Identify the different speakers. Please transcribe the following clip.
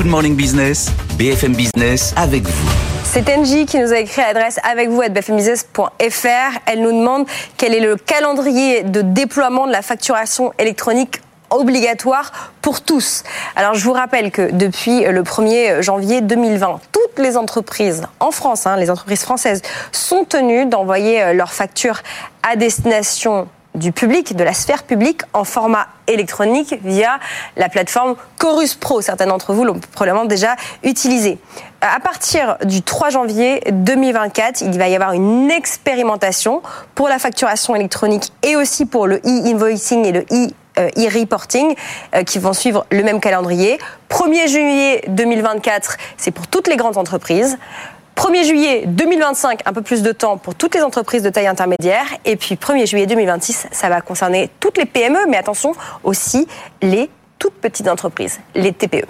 Speaker 1: Good Morning Business, BFM Business avec vous.
Speaker 2: C'est Angie qui nous a écrit l'adresse avec vous à bfmbusiness.fr. Elle nous demande quel est le calendrier de déploiement de la facturation électronique obligatoire pour tous. Alors je vous rappelle que depuis le 1er janvier 2020, toutes les entreprises en France, hein, les entreprises françaises, sont tenues d'envoyer euh, leurs factures à destination du public, de la sphère publique, en format électronique via la plateforme Chorus Pro. Certains d'entre vous l'ont probablement déjà utilisé. À partir du 3 janvier 2024, il va y avoir une expérimentation pour la facturation électronique et aussi pour le e-invoicing et le e e-reporting euh, qui vont suivre le même calendrier. 1er juillet 2024, c'est pour toutes les grandes entreprises. 1er juillet 2025, un peu plus de temps pour toutes les entreprises de taille intermédiaire. Et puis 1er juillet 2026, ça va concerner toutes les PME, mais attention aussi les toutes petites entreprises, les TPE.